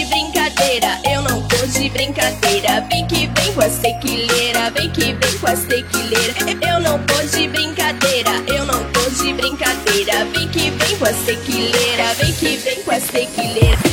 de brincadeira, eu não tô de brincadeira. Vem que vem com a sequilheira, vem que vem com a sequilheira. Eu não tô de brincadeira, eu não tô de brincadeira. Vem que vem com a sequilheira, vem que vem com a sequilheira.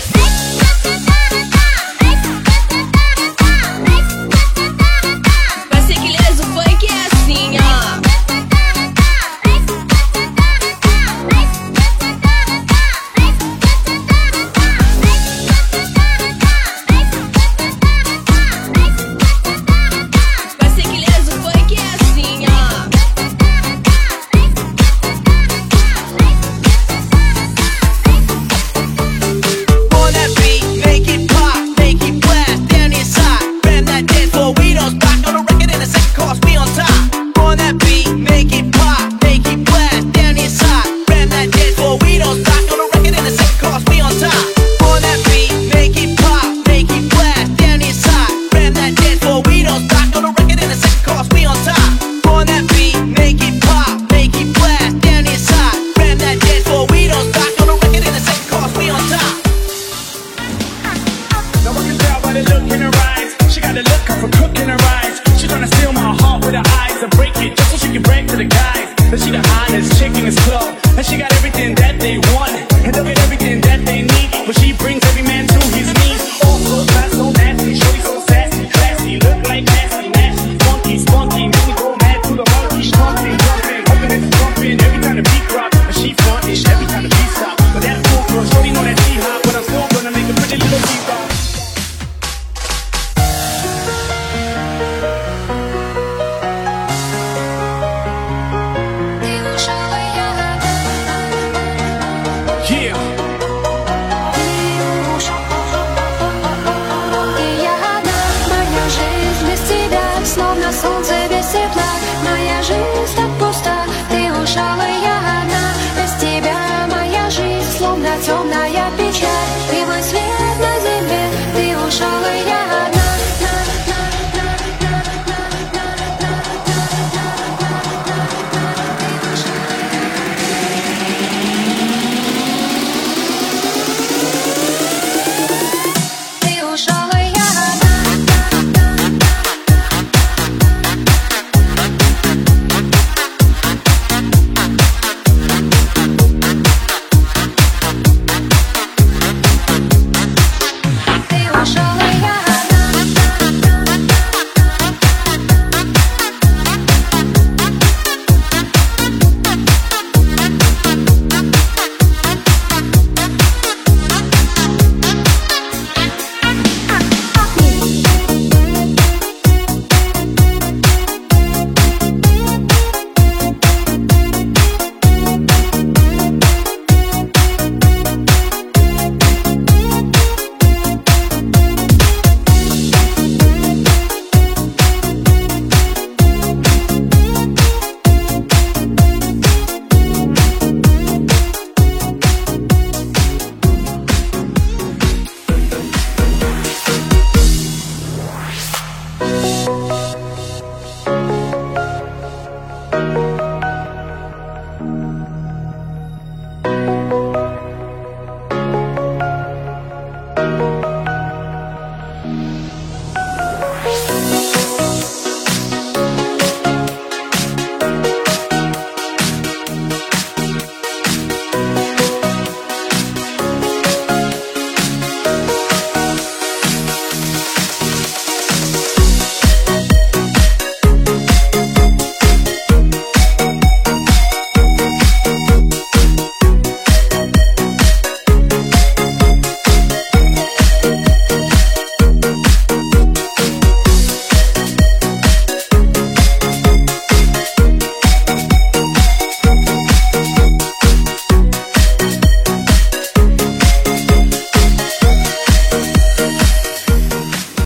And she the hottest chick in this club. And she got everything that they want. And they'll get everything that they need. But she brings every man to his knees. All for the class, so nasty. Shorty so sassy. Classy, look like nasty. Nasty, funky, spunky. Make me go mad to the monkey. Strumping, jumping. Hoping it's jumping. Every time the beat drop. And she frontish every time the beat stop But that's cool, girl. Shorty know that she hot. But I'm still gonna make a pretty little beat drop.